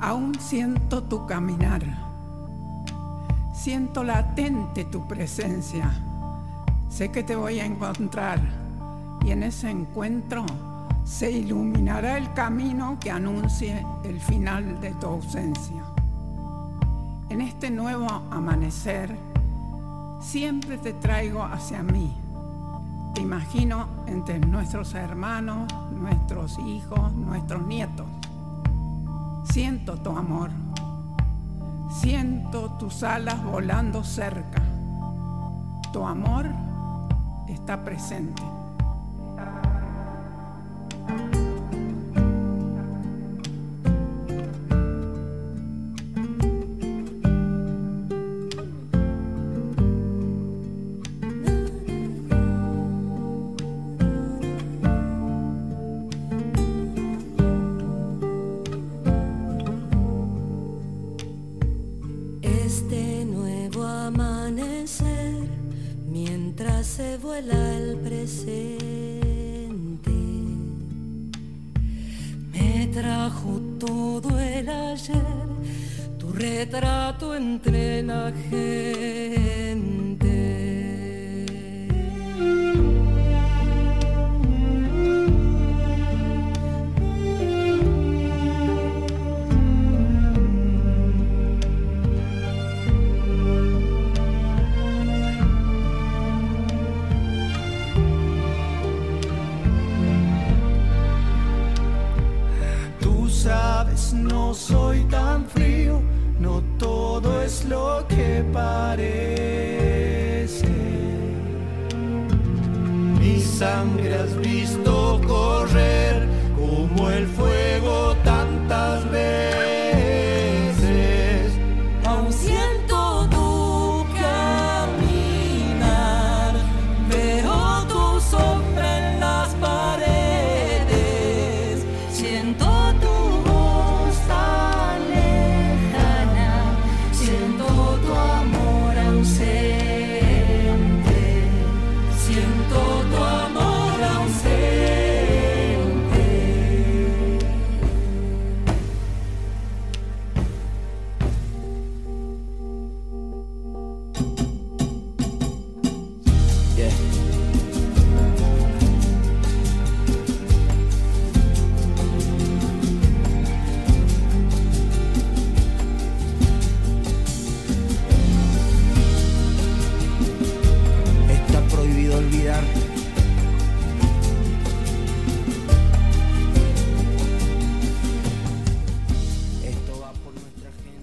Aún siento tu caminar. Siento latente tu presencia. Sé que te voy a encontrar y en ese encuentro se iluminará el camino que anuncie el final de tu ausencia. En este nuevo amanecer, siempre te traigo hacia mí. Te imagino entre nuestros hermanos, nuestros hijos, nuestros nietos. Siento tu amor. Siento tus alas volando cerca. Tu amor está presente.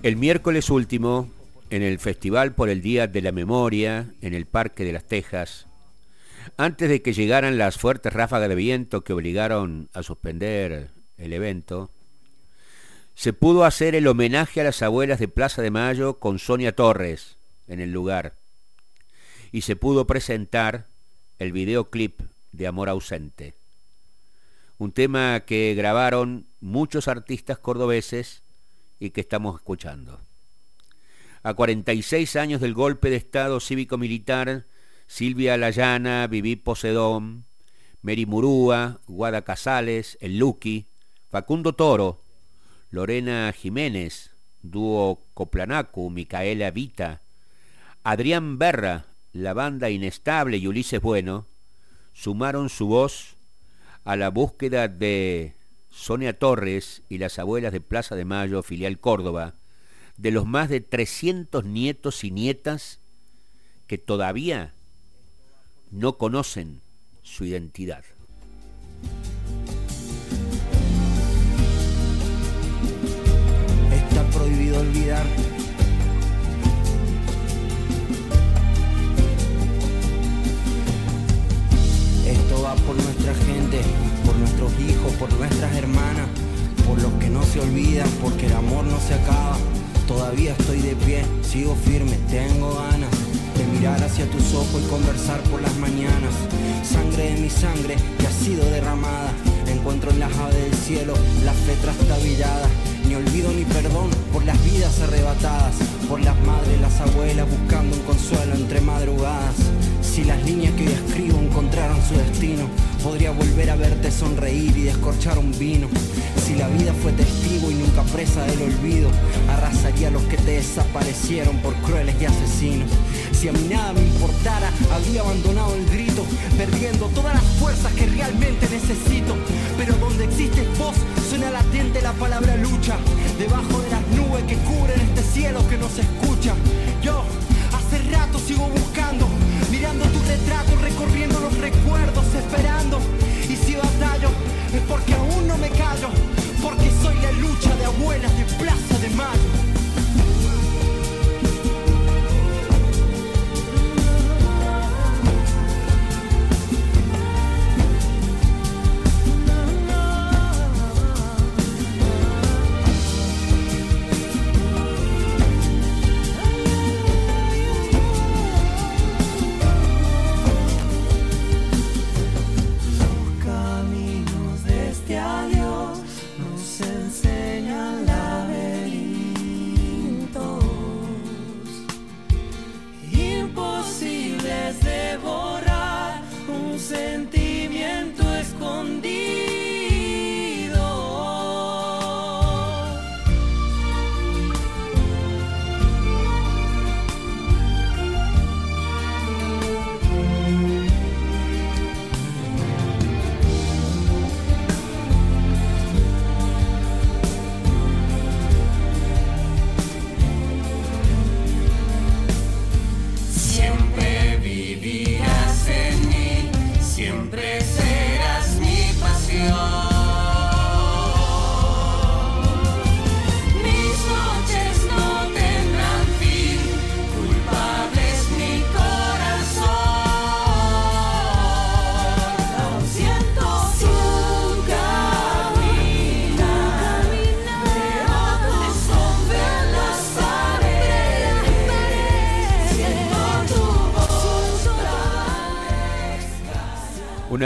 El miércoles último, en el Festival por el Día de la Memoria, en el Parque de las Tejas, antes de que llegaran las fuertes ráfagas de viento que obligaron a suspender el evento, se pudo hacer el homenaje a las abuelas de Plaza de Mayo con Sonia Torres en el lugar. Y se pudo presentar el videoclip de Amor ausente, un tema que grabaron muchos artistas cordobeses y que estamos escuchando. A 46 años del golpe de Estado cívico-militar, Silvia Layana, Viví Posedón, Mary Murúa, Guada Casales, El Luqui, Facundo Toro, Lorena Jiménez, dúo Coplanacu, Micaela Vita, Adrián Berra, la banda Inestable y Ulises Bueno, sumaron su voz a la búsqueda de Sonia Torres y las abuelas de Plaza de Mayo, filial Córdoba, de los más de 300 nietos y nietas que todavía no conocen su identidad. Está prohibido olvidar. Esto va por nuestra gente nuestros hijos, por nuestras hermanas, por los que no se olvidan, porque el amor no se acaba. Todavía estoy de pie, sigo firme, tengo ganas de mirar hacia tus ojos y conversar por las mañanas. Sangre de mi sangre que ha sido derramada. Encuentro en las aves del cielo la fe trastabillada. Ni olvido ni perdón por las vidas arrebatadas, por las madres, las abuelas buscando un consuelo entre madrugadas. Si las líneas que hoy escribo encontraron su destino, Podría volver a verte sonreír y descorchar un vino. Si la vida fue testigo y nunca presa del olvido, arrasaría a los que te desaparecieron por crueles y asesinos. Si a mí nada me importara, habría abandonado el grito, perdiendo todas las fuerzas que realmente necesito. Pero donde existe voz, suena latente la palabra lucha. Debajo de las nubes que cubren este cielo que no se escucha. Yo hace rato sigo buscando recorriendo los recuerdos, esperando. Y si batallo, es porque aún no me callo, porque soy la lucha de abuelas de Plaza de Mayo.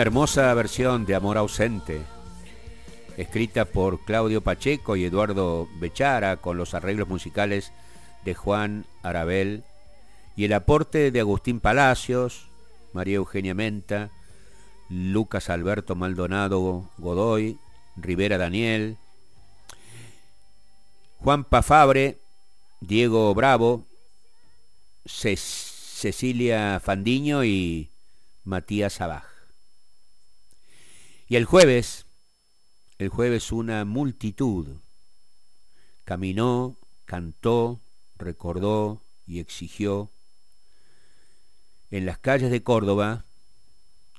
Hermosa versión de Amor ausente, escrita por Claudio Pacheco y Eduardo Bechara con los arreglos musicales de Juan Arabel y el aporte de Agustín Palacios, María Eugenia Menta, Lucas Alberto Maldonado Godoy, Rivera Daniel, Juan Pafabre, Diego Bravo, Cecilia Fandiño y Matías Abaj. Y el jueves, el jueves una multitud caminó, cantó, recordó y exigió en las calles de Córdoba,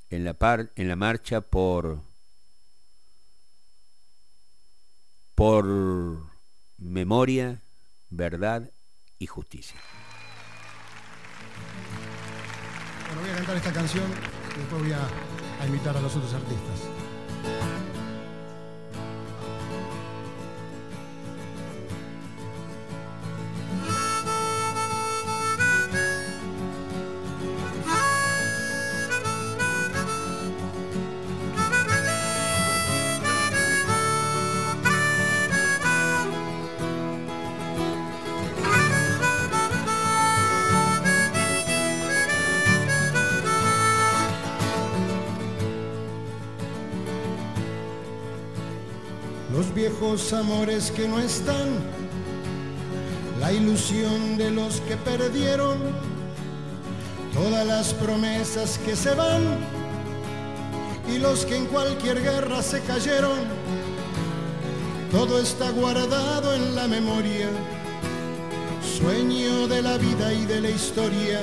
en la, par, en la marcha por, por memoria, verdad y justicia. Bueno, voy a cantar esta canción y después voy a, a invitar a los otros artistas. Amores que no están, la ilusión de los que perdieron, todas las promesas que se van y los que en cualquier guerra se cayeron, todo está guardado en la memoria, sueño de la vida y de la historia,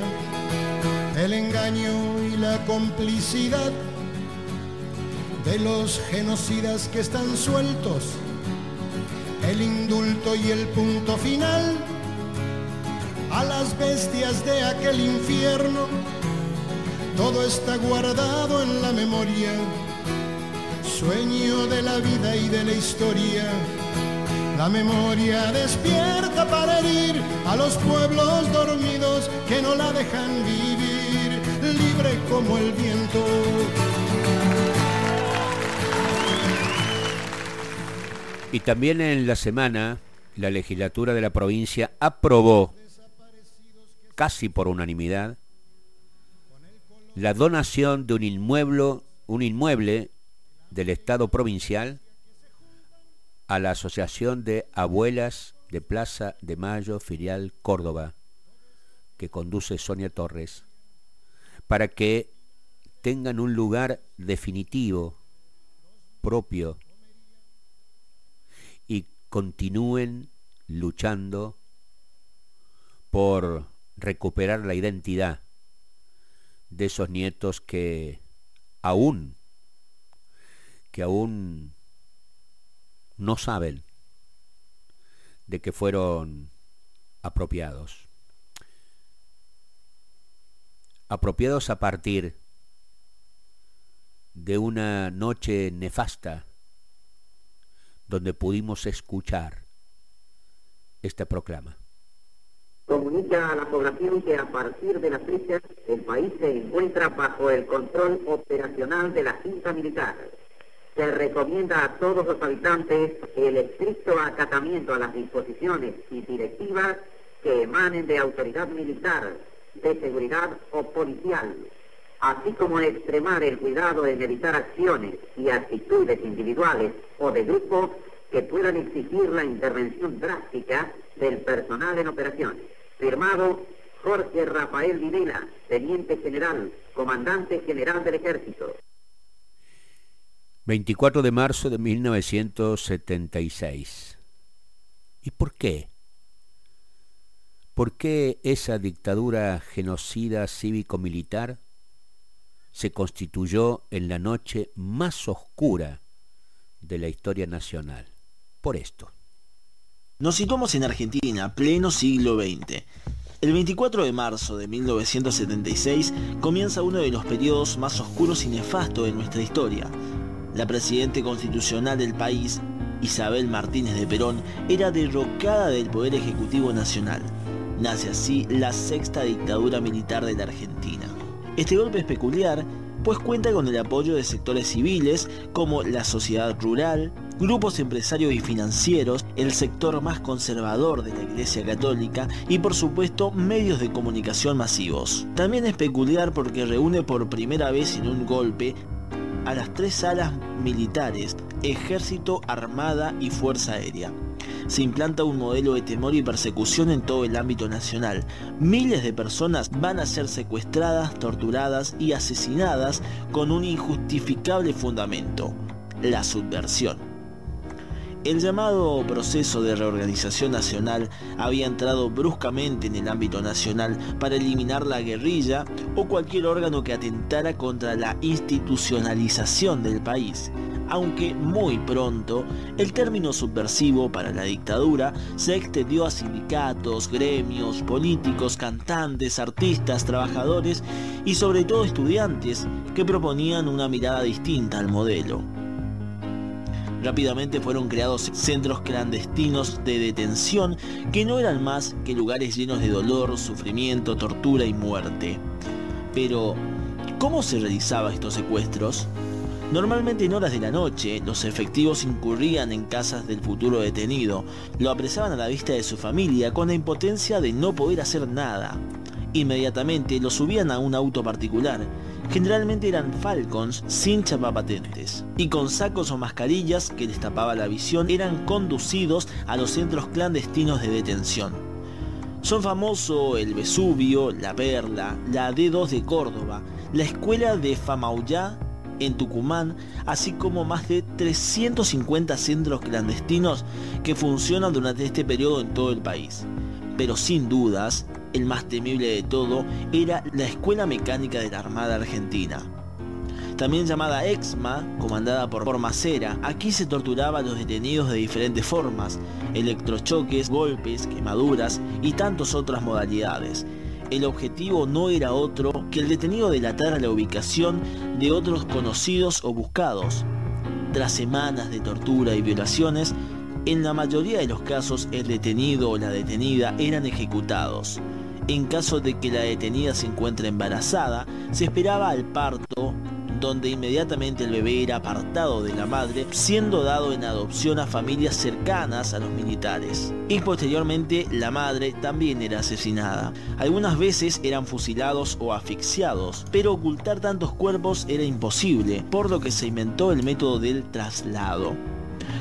el engaño y la complicidad de los genocidas que están sueltos el indulto y el punto final a las bestias de aquel infierno. Todo está guardado en la memoria, sueño de la vida y de la historia. La memoria despierta para herir a los pueblos dormidos que no la dejan vivir, libre como el viento. Y también en la semana la legislatura de la provincia aprobó, casi por unanimidad, la donación de un inmueble, un inmueble del Estado provincial a la Asociación de Abuelas de Plaza de Mayo Filial Córdoba, que conduce Sonia Torres, para que tengan un lugar definitivo, propio, continúen luchando por recuperar la identidad de esos nietos que aún, que aún no saben de que fueron apropiados. Apropiados a partir de una noche nefasta donde pudimos escuchar esta proclama comunica a la población que a partir de la fecha el país se encuentra bajo el control operacional de la Junta Militar. Se recomienda a todos los habitantes el estricto acatamiento a las disposiciones y directivas que emanen de autoridad militar, de seguridad o policial, así como extremar el cuidado en evitar acciones y actitudes individuales o de grupo que puedan exigir la intervención drástica del personal en operaciones. Firmado Jorge Rafael Videla, Teniente General, Comandante General del Ejército. 24 de marzo de 1976. ¿Y por qué? ¿Por qué esa dictadura genocida cívico-militar se constituyó en la noche más oscura de la historia nacional? Por esto. Nos situamos en Argentina, pleno siglo XX. El 24 de marzo de 1976 comienza uno de los periodos más oscuros y nefastos de nuestra historia. La presidente constitucional del país, Isabel Martínez de Perón, era derrocada del Poder Ejecutivo Nacional. Nace así la sexta dictadura militar de la Argentina. Este golpe es peculiar pues cuenta con el apoyo de sectores civiles como la sociedad rural, grupos empresarios y financieros, el sector más conservador de la Iglesia Católica y por supuesto medios de comunicación masivos. También es peculiar porque reúne por primera vez en un golpe a las tres alas militares, ejército, armada y fuerza aérea se implanta un modelo de temor y persecución en todo el ámbito nacional. Miles de personas van a ser secuestradas, torturadas y asesinadas con un injustificable fundamento, la subversión. El llamado proceso de reorganización nacional había entrado bruscamente en el ámbito nacional para eliminar la guerrilla o cualquier órgano que atentara contra la institucionalización del país aunque muy pronto el término subversivo para la dictadura se extendió a sindicatos, gremios, políticos, cantantes, artistas, trabajadores y sobre todo estudiantes que proponían una mirada distinta al modelo. Rápidamente fueron creados centros clandestinos de detención que no eran más que lugares llenos de dolor, sufrimiento, tortura y muerte. Pero, ¿cómo se realizaban estos secuestros? Normalmente en horas de la noche, los efectivos incurrían en casas del futuro detenido, lo apresaban a la vista de su familia con la impotencia de no poder hacer nada. Inmediatamente lo subían a un auto particular, generalmente eran Falcons sin chapapatentes, y con sacos o mascarillas que les tapaba la visión eran conducidos a los centros clandestinos de detención. Son famosos el Vesubio, la Perla, la D2 de Córdoba, la escuela de Famauyá en Tucumán, así como más de 350 centros clandestinos que funcionan durante este periodo en todo el país. Pero sin dudas, el más temible de todo era la Escuela Mecánica de la Armada Argentina. También llamada EXMA, comandada por Formacera, aquí se torturaba a los detenidos de diferentes formas, electrochoques, golpes, quemaduras y tantas otras modalidades, el objetivo no era otro que el detenido delatara la ubicación de otros conocidos o buscados. Tras semanas de tortura y violaciones, en la mayoría de los casos el detenido o la detenida eran ejecutados. En caso de que la detenida se encuentre embarazada, se esperaba al parto donde inmediatamente el bebé era apartado de la madre, siendo dado en adopción a familias cercanas a los militares. Y posteriormente la madre también era asesinada. Algunas veces eran fusilados o asfixiados, pero ocultar tantos cuerpos era imposible, por lo que se inventó el método del traslado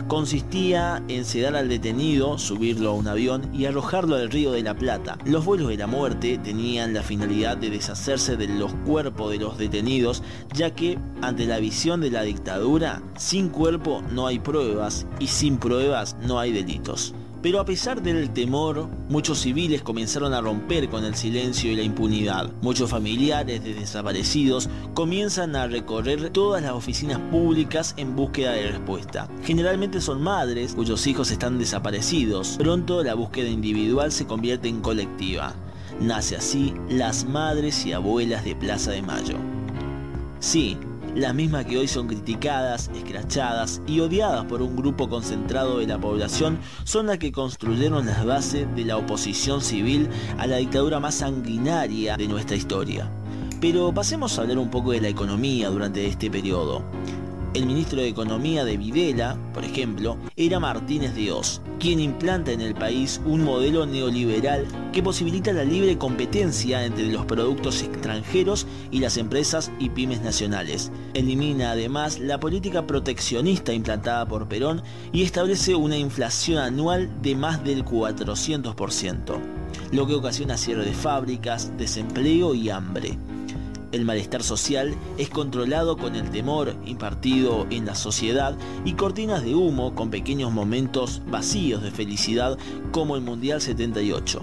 consistía en sedar al detenido, subirlo a un avión y arrojarlo al río de la Plata. Los vuelos de la muerte tenían la finalidad de deshacerse de los cuerpos de los detenidos, ya que ante la visión de la dictadura, sin cuerpo no hay pruebas y sin pruebas no hay delitos. Pero a pesar del temor, muchos civiles comenzaron a romper con el silencio y la impunidad. Muchos familiares de desaparecidos comienzan a recorrer todas las oficinas públicas en búsqueda de respuesta. Generalmente son madres cuyos hijos están desaparecidos. Pronto la búsqueda individual se convierte en colectiva. Nace así las madres y abuelas de Plaza de Mayo. Sí, las mismas que hoy son criticadas, escrachadas y odiadas por un grupo concentrado de la población, son las que construyeron las bases de la oposición civil a la dictadura más sanguinaria de nuestra historia. Pero pasemos a hablar un poco de la economía durante este periodo. El ministro de Economía de Videla, por ejemplo, era Martínez de quien implanta en el país un modelo neoliberal que posibilita la libre competencia entre los productos extranjeros y las empresas y pymes nacionales. Elimina además la política proteccionista implantada por Perón y establece una inflación anual de más del 400%, lo que ocasiona cierre de fábricas, desempleo y hambre. El malestar social es controlado con el temor impartido en la sociedad y cortinas de humo con pequeños momentos vacíos de felicidad como el Mundial 78.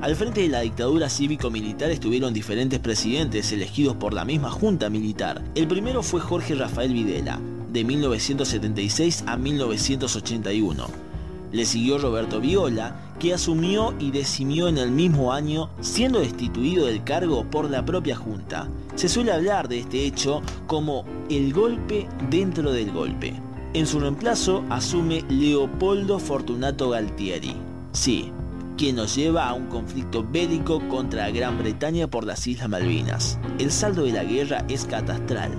Al frente de la dictadura cívico-militar estuvieron diferentes presidentes elegidos por la misma junta militar. El primero fue Jorge Rafael Videla, de 1976 a 1981. Le siguió Roberto Viola, que asumió y decimió en el mismo año, siendo destituido del cargo por la propia Junta. Se suele hablar de este hecho como el golpe dentro del golpe. En su reemplazo asume Leopoldo Fortunato Galtieri. Sí, quien nos lleva a un conflicto bélico contra Gran Bretaña por las Islas Malvinas. El saldo de la guerra es catastral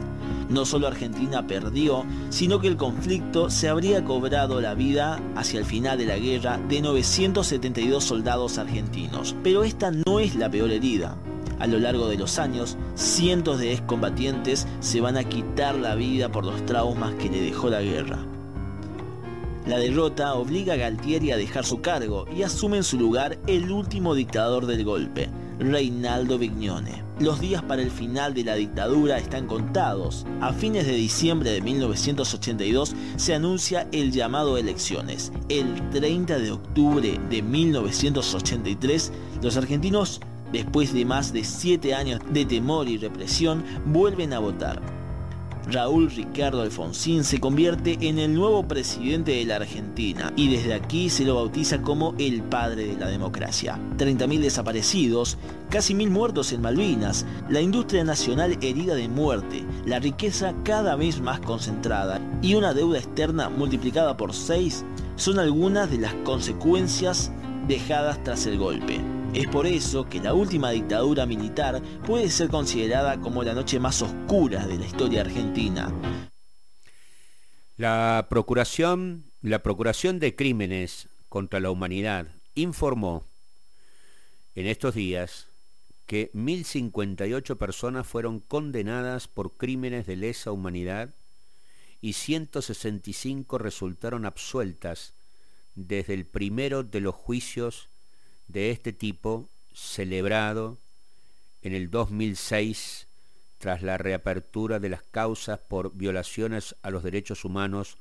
no solo Argentina perdió, sino que el conflicto se habría cobrado la vida hacia el final de la guerra de 972 soldados argentinos. Pero esta no es la peor herida. A lo largo de los años, cientos de excombatientes se van a quitar la vida por los traumas que le dejó la guerra. La derrota obliga a Galtieri a dejar su cargo y asume en su lugar el último dictador del golpe, Reinaldo Vignone. Los días para el final de la dictadura están contados. A fines de diciembre de 1982 se anuncia el llamado a elecciones. El 30 de octubre de 1983, los argentinos, después de más de siete años de temor y represión, vuelven a votar. Raúl Ricardo Alfonsín se convierte en el nuevo presidente de la Argentina y desde aquí se lo bautiza como el padre de la democracia. 30.000 desaparecidos, casi mil muertos en Malvinas, la industria nacional herida de muerte, la riqueza cada vez más concentrada y una deuda externa multiplicada por 6 son algunas de las consecuencias dejadas tras el golpe. Es por eso que la última dictadura militar puede ser considerada como la noche más oscura de la historia argentina. La Procuración, la Procuración de Crímenes contra la Humanidad informó en estos días que 1.058 personas fueron condenadas por crímenes de lesa humanidad y 165 resultaron absueltas desde el primero de los juicios de este tipo celebrado en el 2006 tras la reapertura de las causas por violaciones a los derechos humanos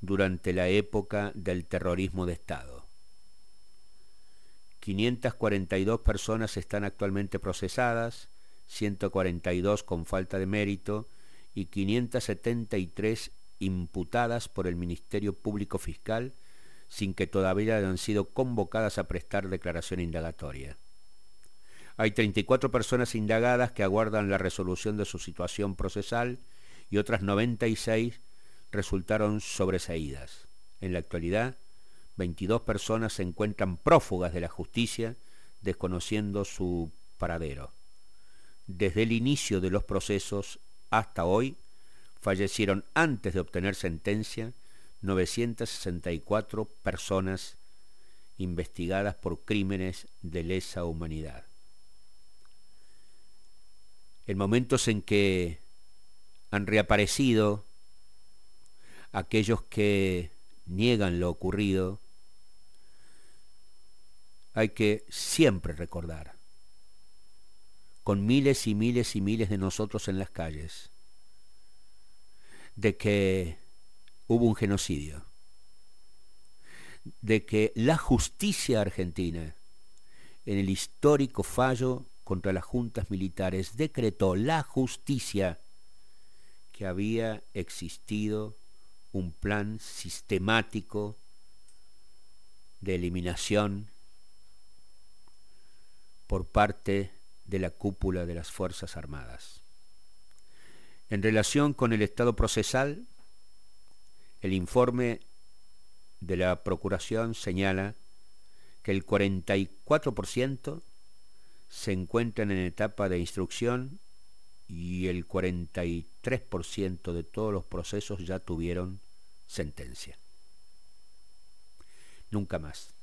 durante la época del terrorismo de Estado. 542 personas están actualmente procesadas, 142 con falta de mérito y 573 imputadas por el Ministerio Público Fiscal sin que todavía hayan sido convocadas a prestar declaración indagatoria. Hay 34 personas indagadas que aguardan la resolución de su situación procesal y otras 96 resultaron sobreseídas. En la actualidad, 22 personas se encuentran prófugas de la justicia desconociendo su paradero. Desde el inicio de los procesos hasta hoy, fallecieron antes de obtener sentencia 964 personas investigadas por crímenes de lesa humanidad. En momentos en que han reaparecido aquellos que niegan lo ocurrido, hay que siempre recordar, con miles y miles y miles de nosotros en las calles, de que hubo un genocidio, de que la justicia argentina, en el histórico fallo contra las juntas militares, decretó la justicia que había existido un plan sistemático de eliminación por parte de la cúpula de las Fuerzas Armadas. En relación con el estado procesal, el informe de la Procuración señala que el 44% se encuentran en etapa de instrucción y el 43% de todos los procesos ya tuvieron sentencia. Nunca más.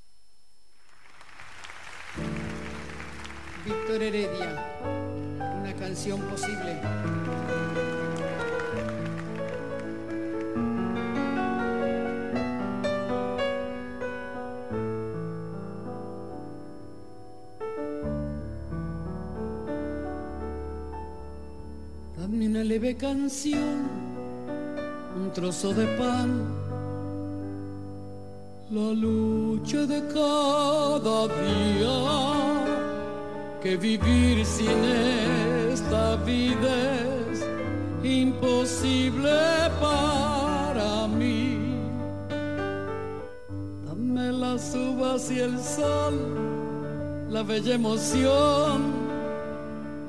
Víctor Heredia, una canción posible. Dame una leve canción, un trozo de pan, la lucha de cada día que vivir sin esta vida es imposible para mí. Dame las uvas y el sol, la bella emoción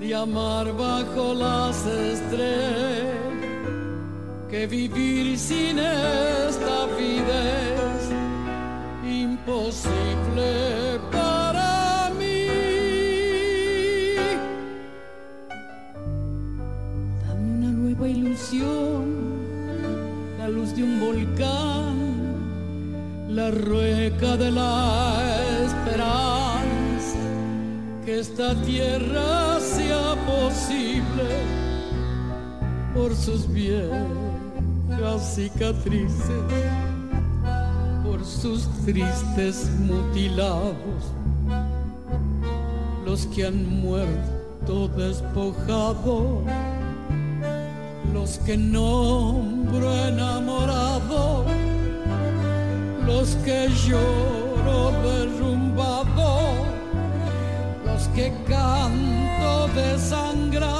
de amar bajo las estrellas, que vivir sin esta vida es imposible para la luz de un volcán, la rueca de la esperanza, que esta tierra sea posible por sus viejas cicatrices, por sus tristes mutilados, los que han muerto despojados los que nombro enamorado, los que lloro derrumbado, que canto desangrado,